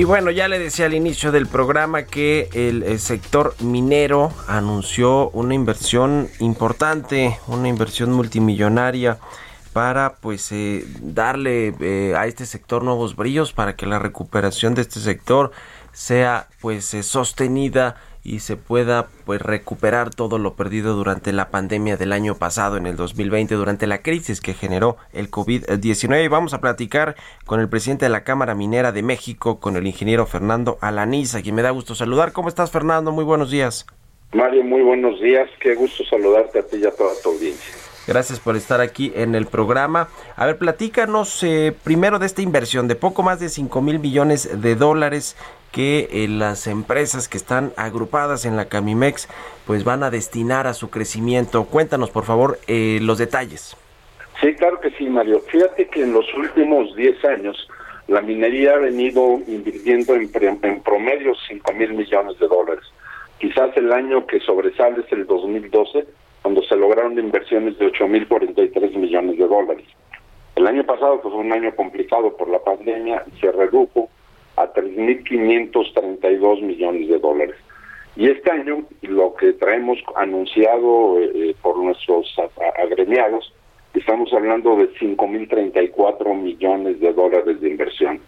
Y bueno, ya le decía al inicio del programa que el, sector minero anunció una inversión importante, una inversión multimillonaria para pues eh, darle eh, a este sector nuevos brillos para que la recuperación de este sector sea pues eh, sostenida y se pueda pues recuperar todo lo perdido durante la pandemia del año pasado en el 2020 durante la crisis que generó el COVID-19 y vamos a platicar con el presidente de la Cámara Minera de México con el ingeniero Fernando Alaniza quien me da gusto saludar. ¿Cómo estás Fernando? Muy buenos días. Mario, muy buenos días. Qué gusto saludarte a ti y a toda tu audiencia. Gracias por estar aquí en el programa. A ver, platícanos eh, primero de esta inversión de poco más de 5 mil millones de dólares que eh, las empresas que están agrupadas en la Camimex pues van a destinar a su crecimiento. Cuéntanos por favor eh, los detalles. Sí, claro que sí, Mario. Fíjate que en los últimos 10 años la minería ha venido invirtiendo en, en promedio 5 mil millones de dólares. Quizás el año que sobresale es el 2012, cuando se lograron inversiones de 8 mil 43 millones de dólares. El año pasado, que fue un año complicado por la pandemia, se redujo a 3.532 millones de dólares. Y este año lo que traemos anunciado eh, eh, por nuestros agremiados, estamos hablando de 5.034 millones de dólares de inversión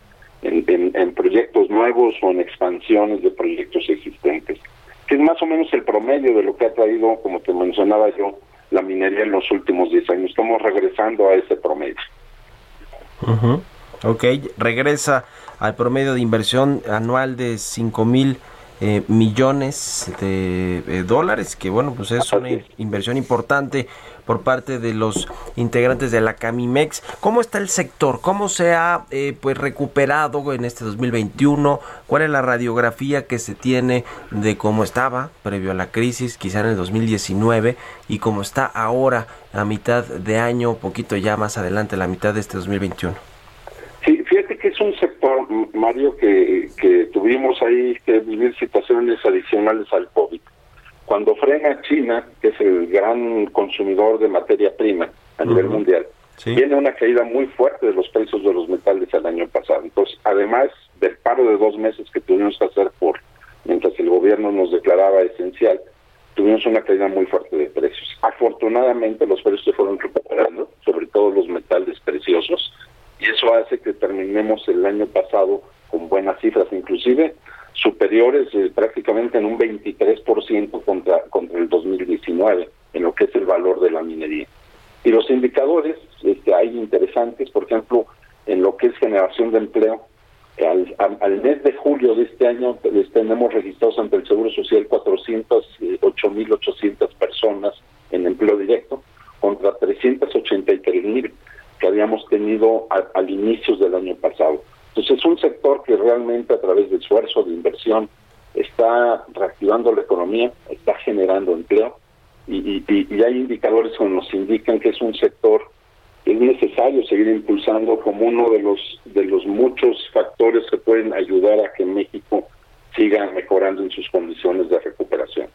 en, en, proyectos nuevos o en expansiones de proyectos existentes, que es más o menos el promedio de lo que ha traído, como te mencionaba yo, la minería en los últimos 10 años. Estamos regresando a ese promedio. Ok, regresa al promedio de inversión anual de 5 mil eh, millones de eh, dólares, que bueno, pues es una inversión importante por parte de los integrantes de la Camimex. ¿Cómo está el sector? ¿Cómo se ha eh, pues recuperado en este 2021? ¿Cuál es la radiografía que se tiene de cómo estaba previo a la crisis, quizá en el 2019, y cómo está ahora a mitad de año, poquito ya más adelante, la mitad de este 2021? Sí, fíjate que es un sector, Mario, que, que tuvimos ahí que vivir situaciones adicionales al COVID. Cuando frena China, que es el gran consumidor de materia prima a nivel mundial, viene una caída muy fuerte de los precios de los metales el año pasado. Entonces, además del paro de dos meses que tuvimos que hacer por mientras el gobierno nos declaraba esencial, tuvimos una caída muy fuerte de precios. Afortunadamente los precios se fueron recuperando, sobre todo los metales preciosos, y eso hace que terminemos el año pasado con buenas cifras, inclusive superiores eh, prácticamente en un 23% contra, contra el 2019 en lo que es el valor de la minería. Y los indicadores este, hay interesantes, por ejemplo, en lo que es generación de empleo, al, al, mes de julio de este año pues, tenemos registrados ante el Seguro Social 408.800 personas en empleo directo contra 383.000 que habíamos tenido al inicio del año pasado. Que realmente a través de esfuerzo, de inversión, está reactivando la economía, está generando empleo y, hay indicadores que nos indican que es un sector que es necesario seguir impulsando como uno de los de los muchos factores que pueden ayudar a que México siga mejorando en sus condiciones de recuperación.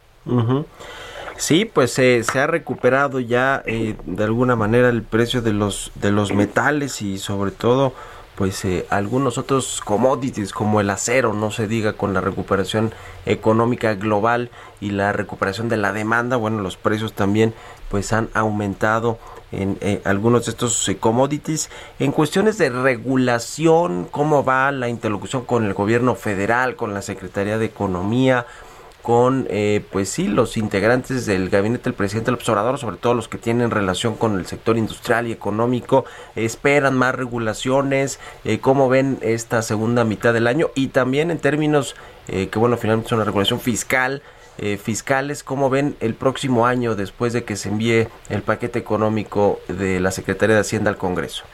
Sí, pues se ha recuperado ya eh, de alguna manera el precio de los de los metales y sobre todo pues eh, algunos otros commodities como el acero, no se diga con la recuperación económica global y la recuperación de la demanda, bueno, los precios también pues han aumentado en eh, algunos de estos commodities. En cuestiones de regulación, ¿cómo va la interlocución con el gobierno federal, con la Secretaría de Economía? Con, eh, pues sí, los integrantes del gabinete del presidente del observador, sobre todo los que tienen relación con el sector industrial y económico, esperan más regulaciones, eh, cómo ven esta segunda mitad del año y también en términos eh, que, bueno, finalmente es una regulación fiscal, fiscales, cómo ven el próximo año después de que se envíe el paquete económico de la Secretaría de Hacienda al Congreso.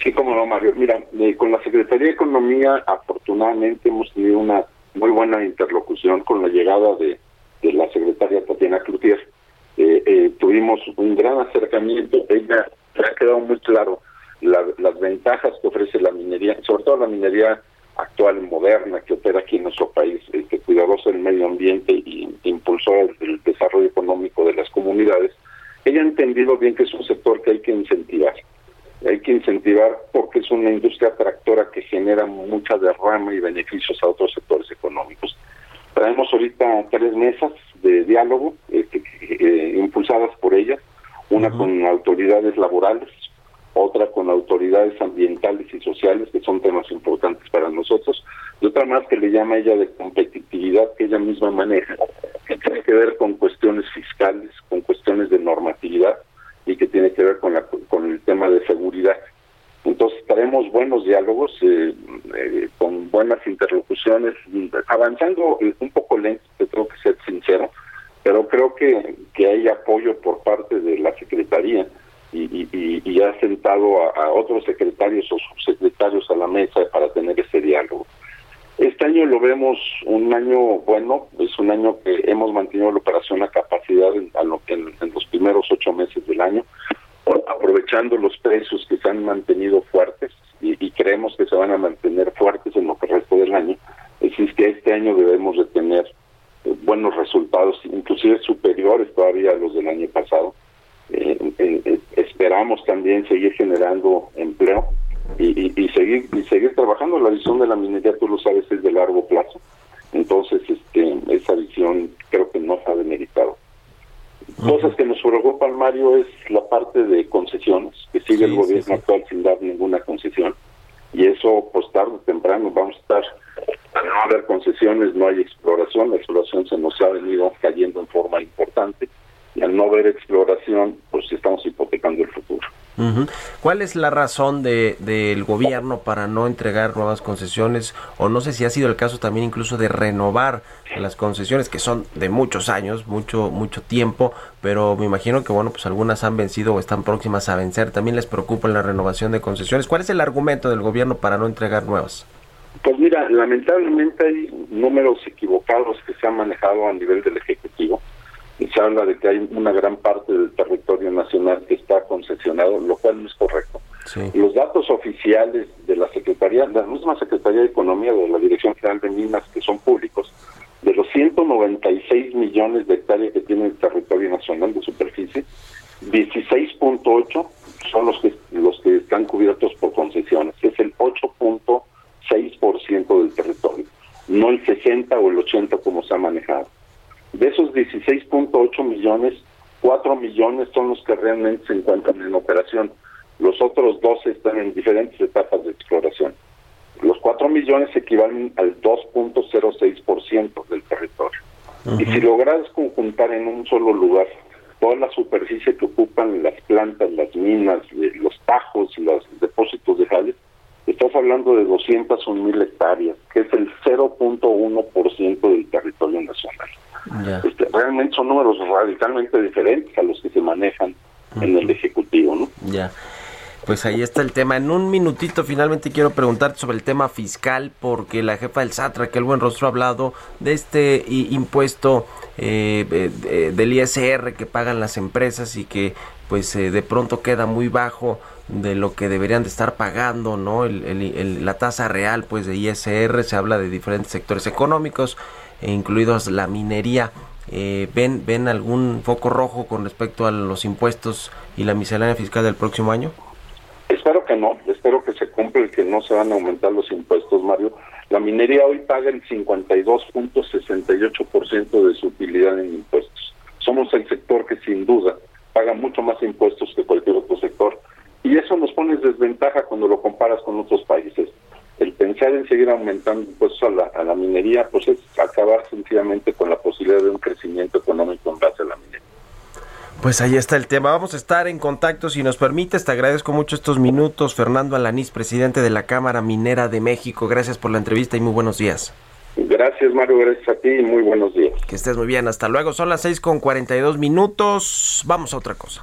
Sí, como no, Mario. Mira, con la Secretaría de Economía, afortunadamente hemos tenido una muy buena interlocución con la llegada de, la secretaria Tatiana Cloutier. Eh, eh, tuvimos un gran acercamiento. Ella ha quedado muy claro las ventajas que ofrece la minería, sobre todo la minería actual, moderna, que opera aquí en nuestro país, este, cuidadosa del medio ambiente y impulsora del desarrollo económico de las comunidades. Ella ha entendido bien que es un sector que hay que incentivar hay que incentivar porque es una industria tractora que genera mucha derrama y beneficios a otros sectores ahorita tres mesas de diálogo eh, eh, impulsadas por ella, una con autoridades laborales, otra con autoridades ambientales y sociales, que son temas importantes para nosotros, y otra más que le llama ella de competitividad que ella misma maneja, que tiene que ver con cuestiones fiscales, con cuestiones de normatividad, y que tiene que ver con, la, con el tema de seguridad. Entonces tenemos buenos diálogos, eh, eh, con buenas interlocuciones, avanzando un poco lento, tengo que ser sincero, pero creo que, que hay apoyo por parte de la Secretaría y, ha sentado a, otros secretarios o subsecretarios a la mesa para tener ese diálogo. Este año lo vemos un año bueno, es un año que hemos mantenido la operación a capacidad en, en, los primeros ocho meses del año, aprovechando los precios que se han mantenido fuertes y, creemos que se van a mantener fuertes en lo que resto del año. Que este año debemos de tener buenos resultados, inclusive superiores todavía a los del año pasado. Eh, eh, esperamos también seguir generando empleo y, seguir y seguir trabajando. La visión de la minería, tú lo sabes, es de largo plazo. Entonces, este, esa visión creo que no se ha demeritado. Cosas que nos preocupan, Mario, es la parte de concesiones, que sigue el gobierno actual sin dar ninguna concesión. Y eso, pues tarde o temprano, vamos a estar, al no haber concesiones, no hay exploración. La exploración se nos ha venido cayendo en forma importante. Y al no haber exploración, pues estamos hipotecando el futuro. ¿Cuál es la razón de, del gobierno para no entregar nuevas concesiones? O no sé si ha sido el caso también incluso de renovar las concesiones que son de muchos años, mucho mucho tiempo, pero me imagino que bueno, pues algunas han vencido o están próximas a vencer. También les preocupa la renovación de concesiones. ¿Cuál es el argumento del gobierno para no entregar nuevas? Pues mira, lamentablemente hay números equivocados que se han manejado a nivel del Ejecutivo se habla de que hay una gran parte del territorio nacional que está concesionado, lo cual no es correcto. Los datos oficiales de la Secretaría, la misma Secretaría de Economía de la Dirección General de Minas, que son públicos, de los 196 millones de hectáreas que tiene el territorio nacional de superficie, 16.8 son los que los que están cubiertos por concesiones, es el 8.6% del territorio, no el 60 o el 80 como se ha manejado. De esos 16.8 millones, 4 millones son los que realmente se encuentran en operación. Los otros 12 están en diferentes etapas de exploración. Los 4 millones equivalen al 2.06% del territorio. Y si logras conjuntar en un solo lugar toda la superficie que ocupan las plantas, las minas, los tajos, los depósitos de jales, estás hablando de 201 mil hectáreas, que es el 0.1% del territorio nacional. Este, realmente son números radicalmente diferentes a los que se manejan en el Ejecutivo, ¿no? Ya. Pues ahí está el tema. En un minutito finalmente quiero preguntarte sobre el tema fiscal porque la jefa del SATRA, que el buen rostro ha hablado de este impuesto eh, eh, del ISR que pagan las empresas y que pues eh, de pronto queda muy bajo de lo que deberían de estar pagando, ¿no? la tasa real pues de ISR, se habla de diferentes sectores económicos e incluidos la minería. Eh, ¿ven, ¿Ven algún foco rojo con respecto a los impuestos y la miscelánea fiscal del próximo año? No, espero que se cumpla y que no se van a aumentar los impuestos, Mario. La minería hoy paga el 52.68% de su utilidad en impuestos. Somos el sector que sin duda paga mucho más impuestos que cualquier otro sector. Y eso nos pone en desventaja cuando lo comparas con otros países el pensar en seguir aumentando impuestos a la, a la minería, pues es acabar sencillamente con la posibilidad posibilidad de un crecimiento económico en base a la minería. Pues ahí está el tema. Vamos a estar en contacto si nos permites. Te agradezco mucho estos minutos. Fernando Alanís, presidente de la Cámara Minera de México. Gracias por la entrevista y muy buenos días. Gracias, Mario. Gracias a ti y muy buenos días. Que estés muy bien. Hasta luego. Son las 6 con 42 minutos. Vamos a otra cosa.